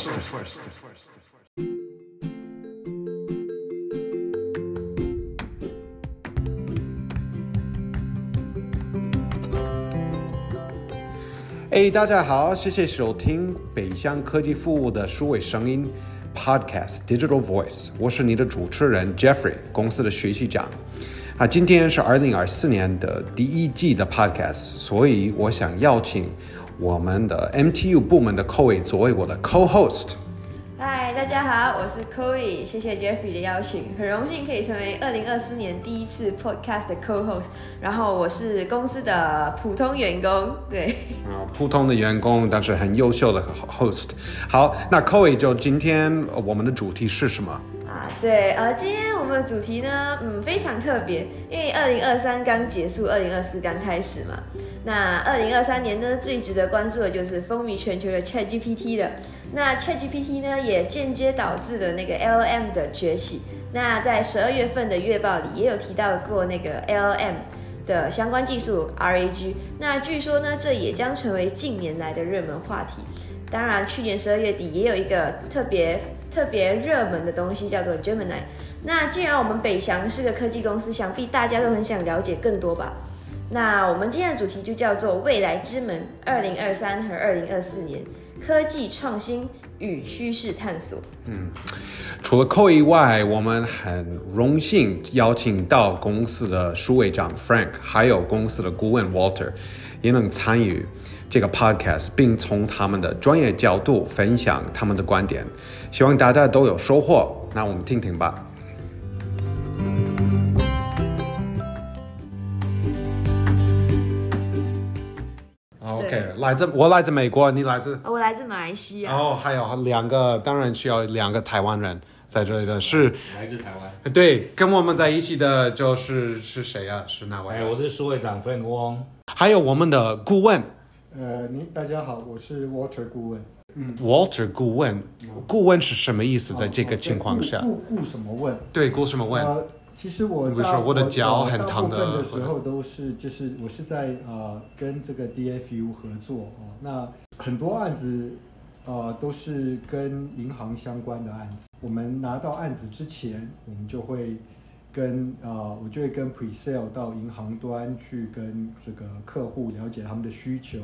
first. first. Hey,，大家好，谢谢收听北向科技服务的数位声音 Podcast Digital Voice，我是你的主持人 Jeffrey，公司的学习长。啊，今天是二零二四年的第一季的 Podcast，所以我想邀请我们的 MTU 部门的 e 作为我的 Co-host。嗨，大家好，我是 e 谢谢 Jeffrey 的邀请，很荣幸可以成为二零二四年第一次 Podcast 的 Co-host。然后我是公司的普通员工，对，啊，普通的员工，但是很优秀的 host。好，那 e 就今天我们的主题是什么？啊，对，呃，今天我们的主题呢，嗯，非常特别，因为二零二三刚结束，二零二四刚开始嘛。那二零二三年呢，最值得关注的就是风靡全球的 Chat GPT 的。那 Chat GPT 呢，也间接导致了那个 LM 的崛起。那在十二月份的月报里也有提到过那个 LLM 的相关技术 RAG。那据说呢，这也将成为近年来的热门话题。当然，去年十二月底也有一个特别特别热门的东西，叫做 Gemini。那既然我们北翔是个科技公司，想必大家都很想了解更多吧？那我们今天的主题就叫做未来之门，二零二三和二零二四年科技创新与趋势探索。嗯，除了 Co 以外，我们很荣幸邀请到公司的数位长 Frank，还有公司的顾问 Walter，也能参与这个 Podcast，并从他们的专业角度分享他们的观点，希望大家都有收获。那我们听听吧。来自我来自美国，你来自？我来自马来西亚。哦，还有两个，当然需要两个台湾人在这里的是来自台湾。对，跟我们在一起的就是是谁啊？是哪位？哎，我是苏会长 Frank Wong。还有我们的顾问。呃，你大家好，我是 Walter 顾问。嗯，Walter 顾问，顾问是什么意思？在这个情况下，顾顾什么问？对，顾什么问？其实我不是我的脚很疼的。的时候都是就是我是在呃跟这个 DFU 合作哦，那很多案子呃都是跟银行相关的案子。我们拿到案子之前，我们就会跟呃我就会跟 Presale 到银行端去跟这个客户了解他们的需求。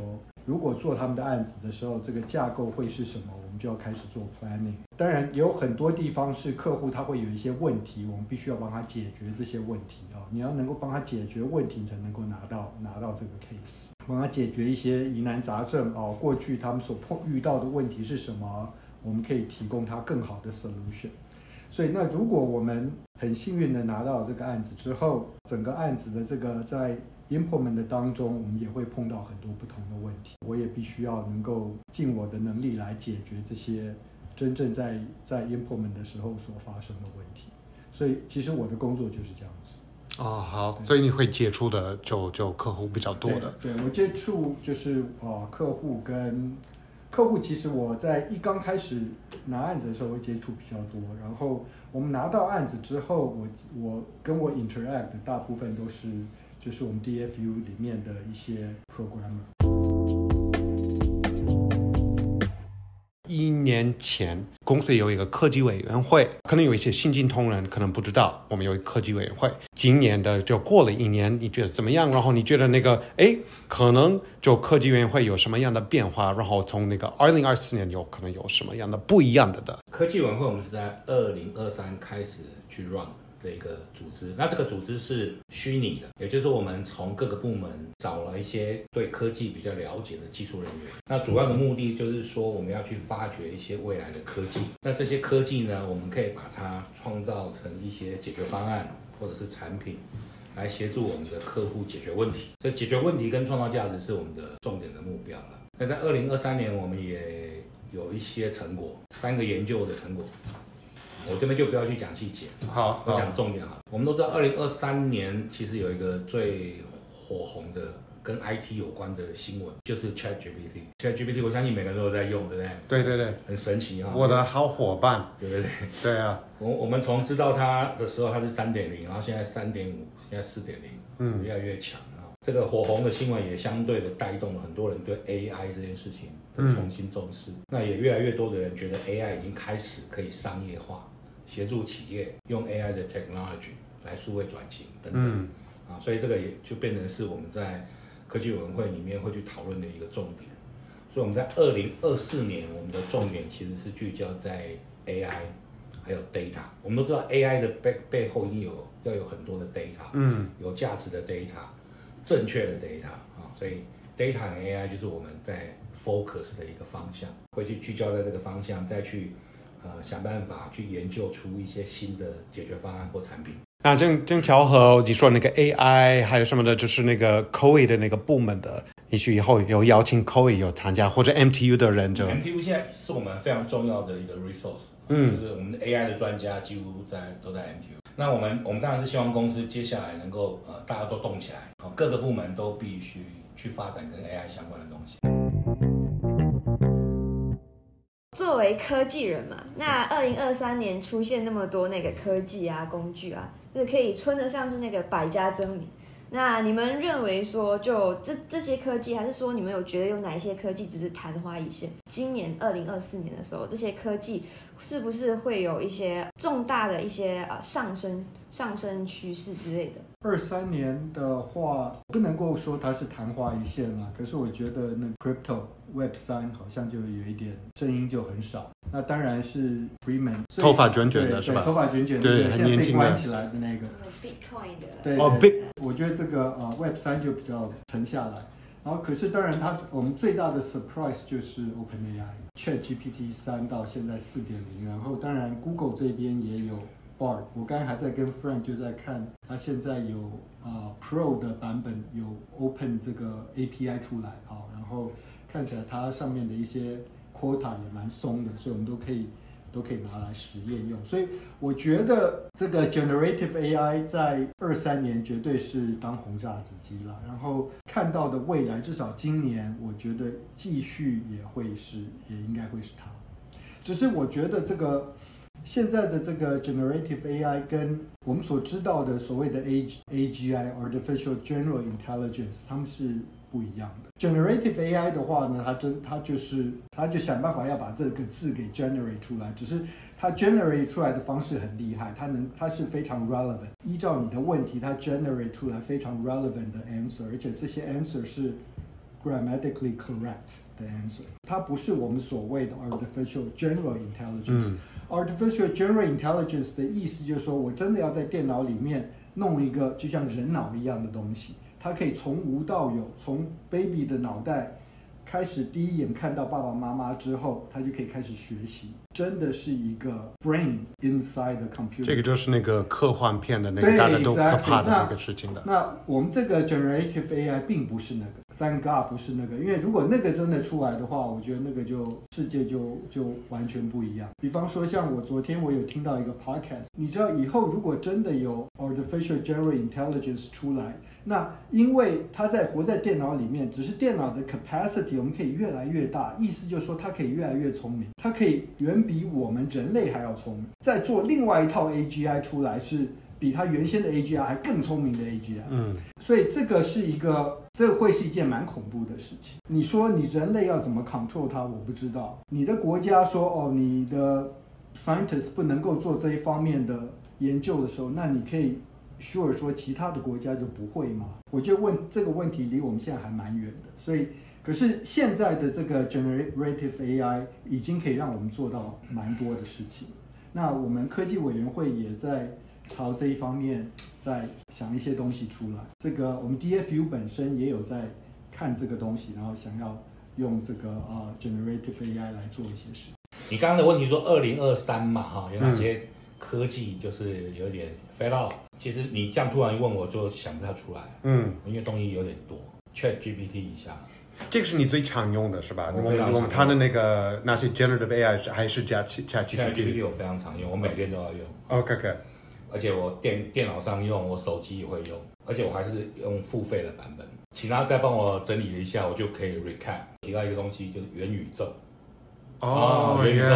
如果做他们的案子的时候，这个架构会是什么？就要开始做 planning。当然，有很多地方是客户他会有一些问题，我们必须要帮他解决这些问题啊。你要能够帮他解决问题，才能够拿到拿到这个 case，帮他解决一些疑难杂症啊。过去他们所碰遇到的问题是什么？我们可以提供他更好的 solution。所以，那如果我们很幸运的拿到这个案子之后，整个案子的这个在 implement 的当中，我们也会碰到很多不同的问题，我也必须要能够尽我的能力来解决这些真正在在 implement 的时候所发生的问题。所以，其实我的工作就是这样子。哦，好，所以你会接触的就就客户比较多的。对我接触就是啊，客户跟客户，其实我在一刚开始拿案子的时候会接触比较多，然后我们拿到案子之后，我我跟我 interact 大部分都是。就是我们 DFU 里面的一些 programmer。一年前，公司有一个科技委员会，可能有一些新进同仁可能不知道，我们有一个科技委员会。今年的就过了一年，你觉得怎么样？然后你觉得那个，哎，可能就科技委员会有什么样的变化？然后从那个二零二四年有可能有什么样的不一样的的？科技委员会我们是在二零二三开始去 run。的一个组织，那这个组织是虚拟的，也就是，我们从各个部门找了一些对科技比较了解的技术人员。那主要的目的就是说，我们要去发掘一些未来的科技。那这些科技呢，我们可以把它创造成一些解决方案或者是产品，来协助我们的客户解决问题。所以，解决问题跟创造价值是我们的重点的目标了。那在二零二三年，我们也有一些成果，三个研究的成果。我这边就不要去讲细节，好，我讲重点哈。我们都知道，二零二三年其实有一个最火红的跟 IT 有关的新闻，就是 ChatGPT。ChatGPT，我相信每个人都有在用，对不对？对对对，很神奇哈。我的好伙伴，对不对？对啊。我我们从知道它的时候，它是三点零，然后现在三点五，现在四点零，嗯，越来越强啊。这个火红的新闻也相对的带动了很多人对 AI 这件事情的重新重视。那也越来越多的人觉得 AI 已经开始可以商业化，协助企业用 AI 的 technology 来数位转型等等。嗯啊，所以这个也就变成是我们在科技委员会里面会去讨论的一个重点。所以我们在二零二四年，我们的重点其实是聚焦在 AI 还有 data。我们都知道 AI 的背背后一定有要有很多的 data，嗯，有价值的 data，正确的 data 啊，所以 data 和 AI 就是我们在 focus 的一个方向，会去聚焦在这个方向，再去呃想办法去研究出一些新的解决方案或产品。那正正巧合你说那个 AI 还有什么的，就是那个 COE 的那个部门的，也许以后有邀请 COE 有参加或者 MTU 的人就 MTU 现在是我们非常重要的一个 resource，嗯就是我们的 AI 的专家几乎在都在 MTU。那我们我们当然是希望公司接下来能够呃大家都动起来，好各个部门都必须去发展跟 AI 相关的东西。作为科技人嘛，那二零二三年出现那么多那个科技啊、工具啊，这可以称得上是那个百家争鸣。那你们认为说，就这这些科技，还是说你们有觉得有哪一些科技只是昙花一现？今年二零二四年的时候，这些科技是不是会有一些重大的一些呃上升上升趋势之类的？二三年的话，不能够说它是昙花一现啦，可是我觉得那 crypto Web 三好像就有一点声音就很少。那当然是 Freeman，头发卷卷的是吧头发卷卷的，对很年轻的被关起来的那个。Bitcoin 的对哦对 Big 我觉得这个呃 Web 三就比较沉下来。然后可是当然它我们最大的 surprise 就是 OpenAI ChatGPT 三到现在四点零，然后当然 Google 这边也有 Bar，我刚才还在跟 Frank 就在看，它现在有啊、Pro 的版本有 Open 这个 API 出来啊、然后看起来它上面的一些 quota 也蛮松的，所以我们都可以都可以拿来实验用。所以我觉得这个 generative AI 在二三年绝对是当红炸子鸡了。然后看到的未来，至少今年，我觉得继续也会是，也应该会是它。只是我觉得这个现在的这个 generative AI 跟我们所知道的所谓的 A AGI artificial general intelligence，它们是不一样的。generative AI 的话呢，它真它就是它就想办法要把这个字给 generate 出来，只是它 generate 出来的方式很厉害，它能它是非常 relevant，依照你的问题，它 generate 出来非常 relevant 的 answer，而且这些 answer 是 grammatically correct 的 answer，它不是我们所谓的 artificial general intelligence。Artificial General Intelligence 的意思就是说，我真的要在电脑里面弄一个就像人脑一样的东西，它可以从无到有，从 baby 的脑袋开始第一眼看到爸爸妈妈之后，它就可以开始学习，真的是一个 brain inside the computer。这个就是那个科幻片的那个大家都可怕的那个事情的。那我们这个 generative AI 并不是那个，Thank God 不是那个，因为如果那个真的出来的话，我觉得那个就世界就就完全不一样。比方说，像我昨天我有听到一个 podcast，你知道以后如果真的有 artificial general intelligence 出来，那因为它在活在电脑里面，只是电脑的 capacity 我们可以越来越大，意思就是说它可以越来越聪明，它可以远比我们人类还要聪明。再做另外一套 AGI 出来是。比它原先的 AGI 还更聪明的 AGI，嗯，所以这个是一个，这会是一件蛮恐怖的事情。你说你人类要怎么 control 它，我不知道。你的国家说哦，你的 scientists 不能够做这一方面的研究的时候，那你可以 sure 说其他的国家就不会吗？我觉得问这个问题离我们现在还蛮远的。所以，可是现在的这个 generative AI 已经可以让我们做到蛮多的事情。那我们科技委员会也在。朝这一方面在想一些东西出来。这个我们 DFU 本身也有在看这个东西，然后想要用这个呃 generative AI 来做一些事。你刚刚的问题说二零二三嘛，哈，有哪些科技就是有点 fail out？其实你这样突然一问，我就想不太出来，嗯，因为东西有点多。Chat GPT 一下，这个是你最常用的是吧？我们我们它的那个那些 generative AI 是还是加 Chat Chat GPT。GPT 我非常常用，我每天都要用，OK OK，而且我电电脑上用，我手机也会用，而且我还是用付费的版本。请他再帮我整理一下，我就可以 recap 提到一个东西，就是元宇宙。哦元宇宙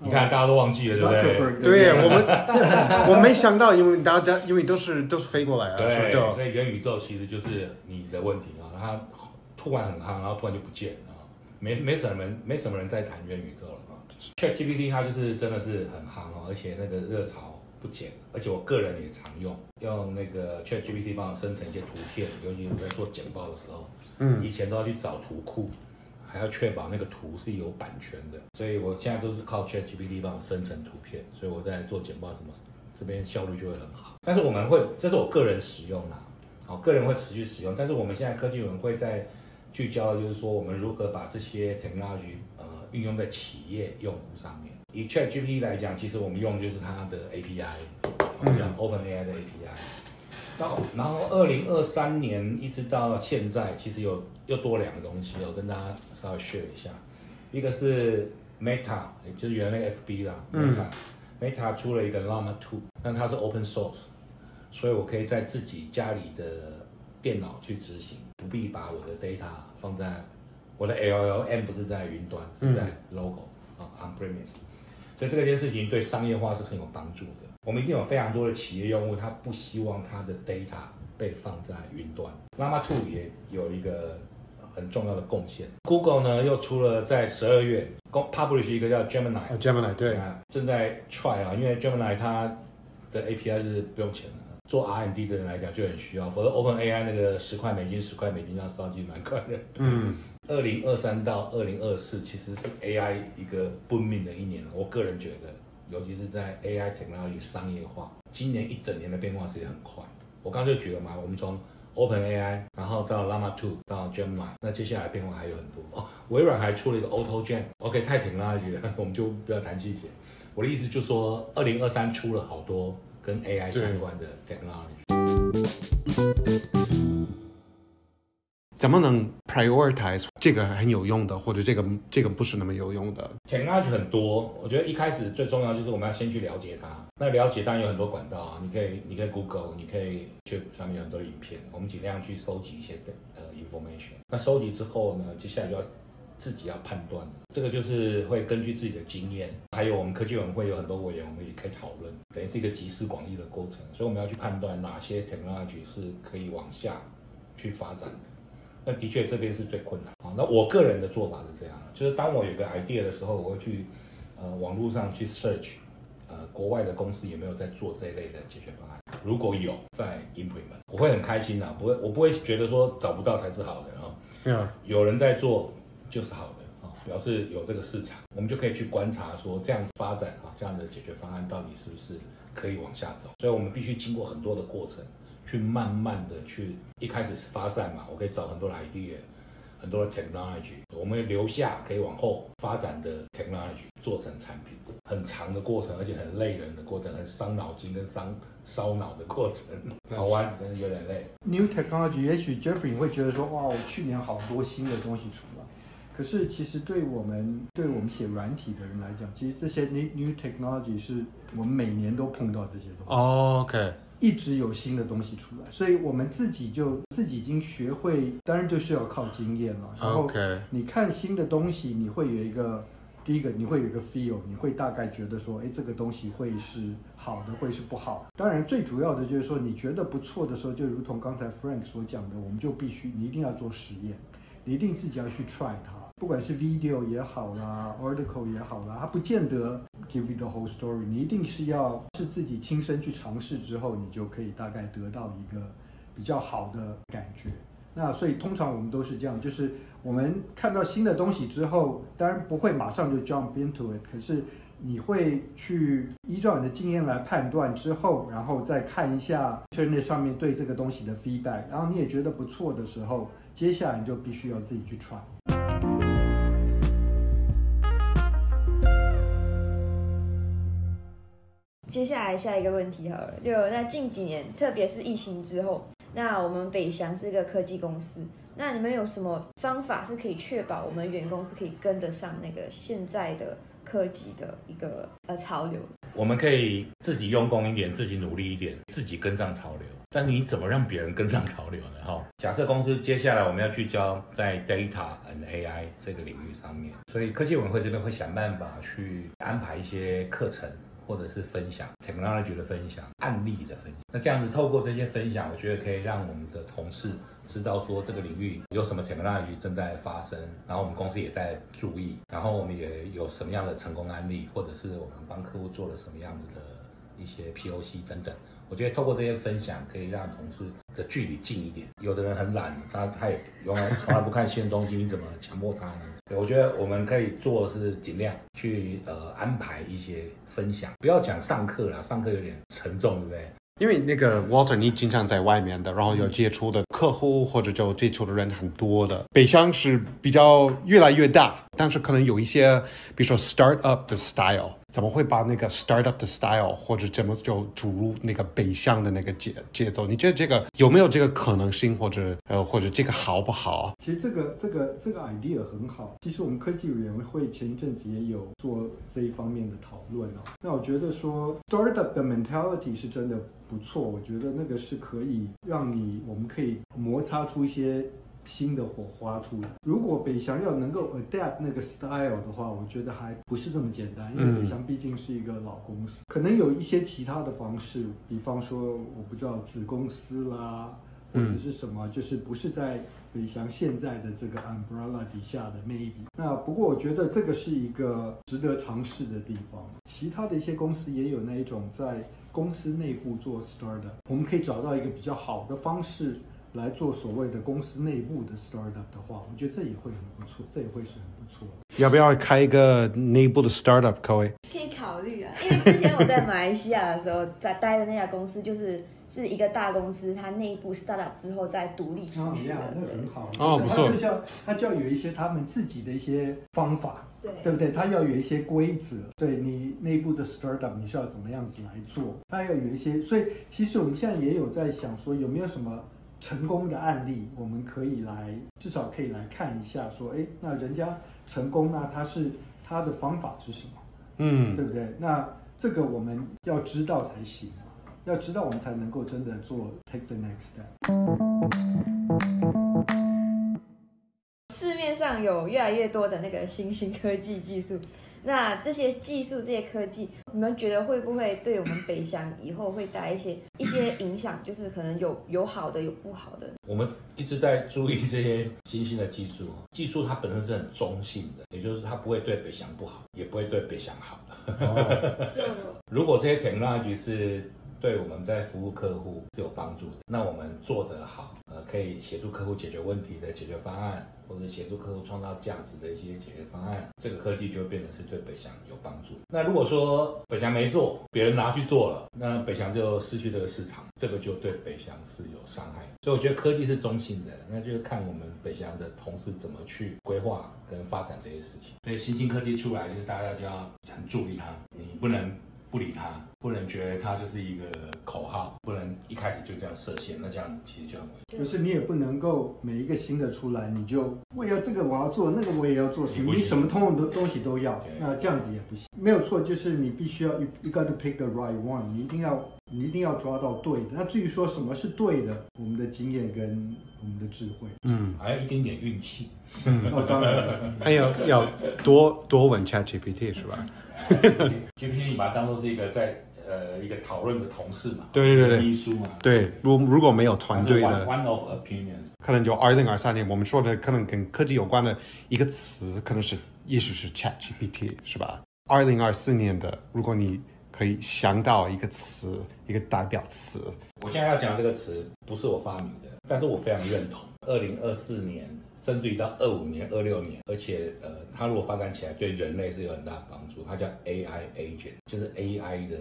你看大家都忘记了，对不对？对我们 我没想到，因为大家因为都是都是飞过来啊，对，所以元宇宙其实就是你的问题啊，它突然很夯，然后突然就不见了啊，没没什么人没什么人在谈元宇宙了啊。ChatGPT 它就是真的是很夯哦，而且那个热潮不减，而且我个人也常用，用那个 ChatGPT 帮我生成一些图片，尤其我在做简报的时候，嗯以前都要去找图库。还要确保那个图是有版权的，所以我现在都是靠 ChatGPT 帮我生成图片，所以我在做简报什么这边效率就会很好。但是我们会，这是我个人使用啦，好，个人会持续使用。但是我们现在科技委员会在聚焦，的就是说我们如何把这些 technology 呃运用在企业用户上面。以 ChatGPT 来讲，其实我们用的就是它的 API，我们讲 OpenAI 的 API。到然后二零二三年一直到现在，其实有又多两个东西，我跟大家稍微 share 一下。一个是 Meta，也就是原来那个 FB 啦、嗯 Meta，Meta、Meta 出了一个 Llama 2，但它是 open source，所以我可以在自己家里的电脑去执行，不必把我的 data 放在我的 LLM 不是在云端，是在 local 啊、on premise。所以这个件事情对商业化是很有帮助的。我们一定有非常多的企业用户，他不希望他的 data 被放在云端。Llama 2也有一个很重要的贡献。Google 呢又出了在十二月公 publish 一个叫 Gemini，啊 Gemini 对，啊，正在 try 啊，因为 Gemini 它的 API 是不用钱的，做 R&D 的人来讲就很需要，否则 OpenAI 那个十块美金、十块美金要烧其实蛮快的。嗯二零二三到二零二四其实是 AI 一个 booming 的一年，我个人觉得，尤其是在 AI technology 商业化，今年一整年的变化是也很快。我刚刚就举了嘛，我们从 OpenAI，然后到 Llama 2，到 Gemini，那接下来变化还有很多哦。微软还出了一个 Auto Gen，OK，、太 technology 了，我们就不要谈细节。我的意思就是说，二零二三出了好多跟 AI 相关的 technology。怎么能 prioritize 这个很有用的，或者这个这个不是那么有用的？technology 很多，我觉得一开始最重要就是我们要先去了解它。那了解当然有很多管道啊，你可以你可以 Google，你可以去上面有很多影片，我们尽量去收集一些的呃 information。那收集之后呢，接下来就要自己要判断，这个就是会根据自己的经验，还有我们科技委员会有很多委员，我们也可以讨论，等于是一个集思广益的过程。所以我们要去判断哪些 technology 是可以往下去发展的。那的确这边是最困难啊。那我个人的做法是这样，就是当我有个 idea 的时候，我会去呃网络上去 search，呃国外的公司有没有在做这一类的解决方案，如果有在 implement，我会很开心的，不会我不会觉得说找不到才是好的啊，有人在做就是好的啊，表示有这个市场，我们就可以去观察说这样发展啊这样的解决方案到底是不是可以往下走，所以我们必须经过很多的过程。去慢慢的去，一开始是发散嘛，我可以找很多的 idea，很多的 technology，我们留下可以往后发展的 technology 做成产品，很长的过程，而且很累人的过程，很伤脑筋跟伤烧脑的过程，好玩，但是有点累。New technology，也许 Jeffrey 你会觉得说，哇，我去年好多新的东西出来。可是其实对我们对我们写软体的人来讲，其实这些 new new technology 是我们每年都碰到这些东西。哦 OK，一直有新的东西出来，所以我们自己就自己已经学会，当然就是要靠经验了。然后你看新的东西，你会有一个第一个，你会有一个 feel，你会大概觉得说，哎，这个东西会是好的，会是不好。当然，最主要的就是说，你觉得不错的时候，就如同刚才 Frank 所讲的，我们就必须，你一定要做实验，你一定自己要去 try 它。不管是 video 也好啦，article 也好啦，它不见得 give you the whole story，你一定是要是自己亲身去尝试之后，你就可以大概得到一个比较好的感觉。那所以通常我们都是这样，就是我们看到新的东西之后，当然不会马上就 jump into it，可是你会去依照你的经验来判断之后，然后再看一下 internet 上面对这个东西的 feedback，然后你也觉得不错的时候，接下来你就必须要自己去 try。接下来下一个问题好了，就那近几年，特别是疫情之后，那我们北翔是一个科技公司，那你们有什么方法是可以确保我们员工是可以跟得上那个现在的科技的一个呃潮流？我们可以自己用功一点，自己努力一点，自己跟上潮流。但你怎么让别人跟上潮流呢？哈，假设公司接下来我们要聚焦在 data and AI 这个领域上面，所以科技委员会这边会想办法去安排一些课程。或者是分享 technology 的分享、案例的分享，那这样子透过这些分享，我觉得可以让我们的同事知道说这个领域有什么 technology 正在发生，然后我们公司也在注意，然后我们也有什么样的成功案例，或者是我们帮客户做了什么样子的一些 POC 等等。我觉得透过这些分享，可以让同事的距离近一点。有的人很懒，他他也从来从来不看新东西，你怎么强迫他呢？对，我觉得我们可以做的是尽量去呃安排一些分享，不要讲上课了，上课有点沉重，对不对？因为那个 Walter，你经常在外面的，然后有接触的客户或者就接触的人很多的。北乡是比较越来越大，但是可能有一些，比如说 startup 的 style，怎么会把那个 startup 的 style 或者怎么就注入那个北向的那个节节奏？你觉得这个有没有这个可能性，或者呃或者这个好不好？其实这个这个这个 idea 很好。其实我们科技委员会前一阵子也有做这一方面的讨论哦。那我觉得说 startup 的 mentality 是真的。不错，我觉得那个是可以让你，我们可以摩擦出一些新的火花出来。如果北翔要能够 adapt 那个 style 的话，我觉得还不是这么简单，因为北翔毕竟是一个老公司，可能有一些其他的方式，比方说我不知道子公司啦，或者是什么，就是不是在北翔现在的这个 umbrella 底下的 maybe。那不过我觉得这个是一个值得尝试的地方。其他的一些公司也有那一种在。公司内部做 startup，我们可以找到一个比较好的方式来做所谓的公司内部的 startup 的话，我觉得这也会很不错，这也会是很不错。要不要开一个内部的 startup？各位可以考虑啊，因为之前我在马来西亚的时候，在待的那家公司就是是一个大公司，它内部 startup 之后再独立出去的，那很好哦，不错。它就要它就要有一些他们自己的一些方法。对，对不对？它要有一些规则，对你内部的 startup 你是要怎么样子来做？它要有一些，所以其实我们现在也有在想说，有没有什么成功的案例，我们可以来至少可以来看一下，说，哎，那人家成功，那他是他的方法是什么？嗯，对不对？那这个我们要知道才行，要知道我们才能够真的做 take the next step。市面上有越来越多的那个新兴科技技术，那这些技术、这些科技，你们觉得会不会对我们北翔以后会带一些一些影响？就是可能有有好的，有不好的。我们一直在注意这些新兴的技术，技术它本身是很中性的，也就是它不会对北翔不好，也不会对北翔好。如果这些 technology 是对我们在服务客户是有帮助的，那我们做得好，呃，可以协助客户解决问题的解决方案。或者协助客户创造价值的一些解决方案，这个科技就会变成是对北翔有帮助。那如果说北翔没做，别人拿去做了，那北翔就失去这个市场，这个就对北翔是有伤害。所以我觉得科技是中性的，那就是看我们北翔的同事怎么去规划跟发展这些事情。所以新兴科技出来，就是大家就要很注意它，你不能。不理他，不能觉得他就是一个口号，不能一开始就这样设限，那这样其实就很危险。就是你也不能够每一个新的出来，你就我要这个我要做，那个我也要做，什么你什么通用的东西都要，那这样子也不行。没有错，就是你必须要一个 to pick the right one，你一定要你一定要抓到对的。那至于说什么是对的，我们的经验跟我们的智慧，嗯，还有一点点运气，哦，当然，还有要多多问 ChatGPT 是吧 GPT 你把它当做是一个在呃一个讨论的同事嘛，对对对对，秘书嘛，对，如如果没有团队的，one of opinions，可能就二零二三年我们说的可能跟科技有关的一个词，可能是也许是 ChatGPT 是吧？二零二四年的，如果你可以想到一个词，一个代表词，我现在要讲这个词不是我发明的，但是我非常认同，二零二四年。甚至于到二五年、二六年，而且呃，它如果发展起来，对人类是有很大的帮助。它叫 AI agent，就是 AI 的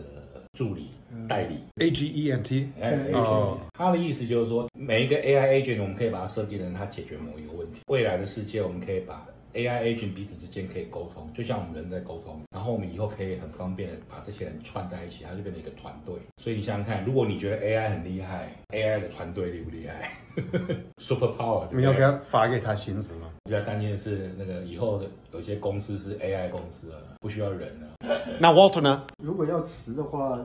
助理代理。A G E N T，哎，哦，它的意思就是说，每一个 AI agent，我们可以把它设计成它解决某一个问题。未来的世界，我们可以把 AI agent 彼此之间可以沟通，就像我们人在沟通，然后我们以后可以很方便的把这些人串在一起，它就变成一个团队。所以你想想看，如果你觉得 AI 很厉害，AI 的团队厉不厉害？Super power，你要给他发给他薪资吗？比较担心的是，那个以后的有些公司是 AI 公司了，不需要人了。那 Walter 呢？如果要辞的话，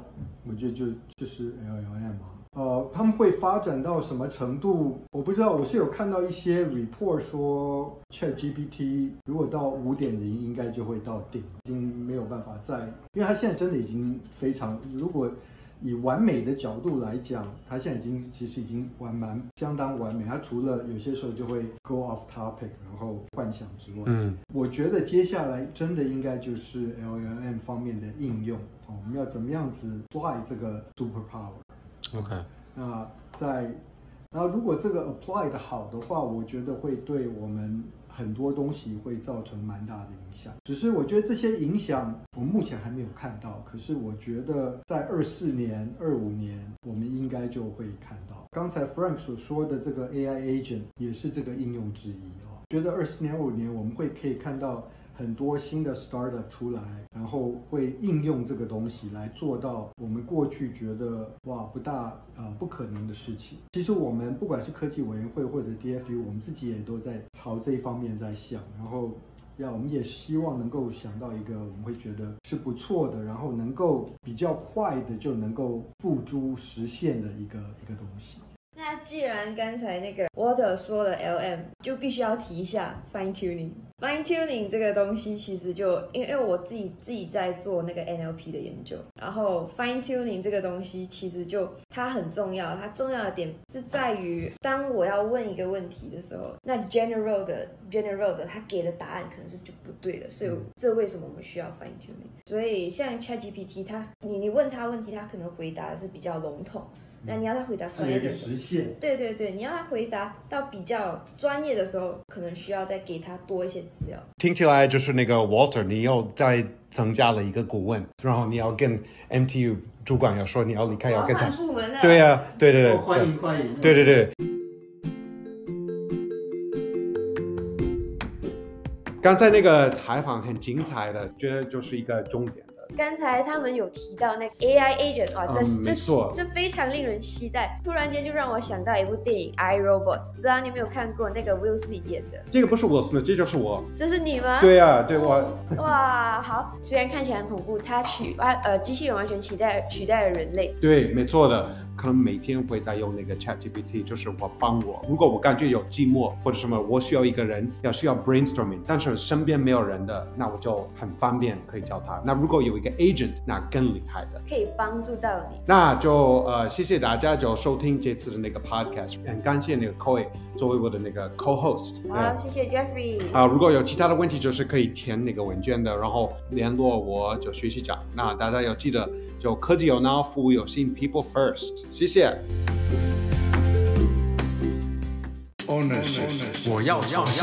我觉得就就是 LLM 嘛。呃，他们会发展到什么程度？我不知道。我是有看到一些 report 说，ChatGPT 如果到五点零，应该就会到顶，已经没有办法再，因为它现在真的已经非常，如果以完美的角度来讲，它现在已经其实已经完蛮相当完美。它除了有些时候就会 go off topic，然后幻想之外，嗯，我觉得接下来真的应该就是 LLM 方面的应用哦，我们要怎么样子 apply 这个 super power？OK，那在，然后如果这个 apply 的好的话，我觉得会对我们很多东西会造成蛮大的影响。只是我觉得这些影响我目前还没有看到，可是我觉得在二四年、二五年，我们应该就会看到。刚才 Frank 所说的这个 AI agent 也是这个应用之一哦。觉得二四年、五年我们会可以看到。很多新的 startup 出来，然后会应用这个东西来做到我们过去觉得哇不大呃不可能的事情。其实我们不管是科技委员会或者 DFU，我们自己也都在朝这一方面在想。然后要我们也希望能够想到一个我们会觉得是不错的，然后能够比较快的就能够付诸实现的一个一个东西。既然刚才那个 Water 说了 LM，就必须要提一下 fine tuning。fine tuning 这个东西其实就因为我自己自己在做那个 NLP 的研究，然后 fine tuning 这个东西其实就它很重要，它重要的点是在于当我要问一个问题的时候，那 general 的 general 的它给的答案可能是就不对的，所以这为什么我们需要 fine tuning？所以像 ChatGPT 它你你问他问题，他可能回答的是比较笼统。那你要他回答专业的实现，对对对，你要他回答到比较专业的时候，可能需要再给他多一些资料。听起来就是那个 Walter，你又再增加了一个顾问，然后你要跟 MTU 主管要说你要离开，要跟他。部门了。对呀，对对对。欢迎欢迎。对对对。刚才那个采访很精彩的，觉得就是一个重点。刚才他们有提到那个 AI agent 啊，这这这非常令人期待。突然间就让我想到一部电影《I Robot》，不知道你有没有看过？那个 Will Smith 演的。这个不是 Will Smith，这就是我。这是你吗？对呀，对我。哇，好。虽然看起来很恐怖，它取完呃，机器人完全取代取代了人类。对，没错的。可能每天会在用那个 Chat GPT，就是我帮我。如果我感觉有寂寞或者什么，我需要一个人，要需要 brainstorming，但是身边没有人的，那我就很方便可以叫他。那如果有一个 agent，那更厉害的，可以帮助到你。那就呃，谢谢大家就收听这次的那个 podcast，很感谢那个 Koi 作为我的那个 co-host。好，谢谢 Jeffrey。啊，如果有其他的问题，就是可以填那个问卷的，然后联络我就学习讲。那大家要记得。就科技有脑，服务有心，People First，谢谢。我要创新。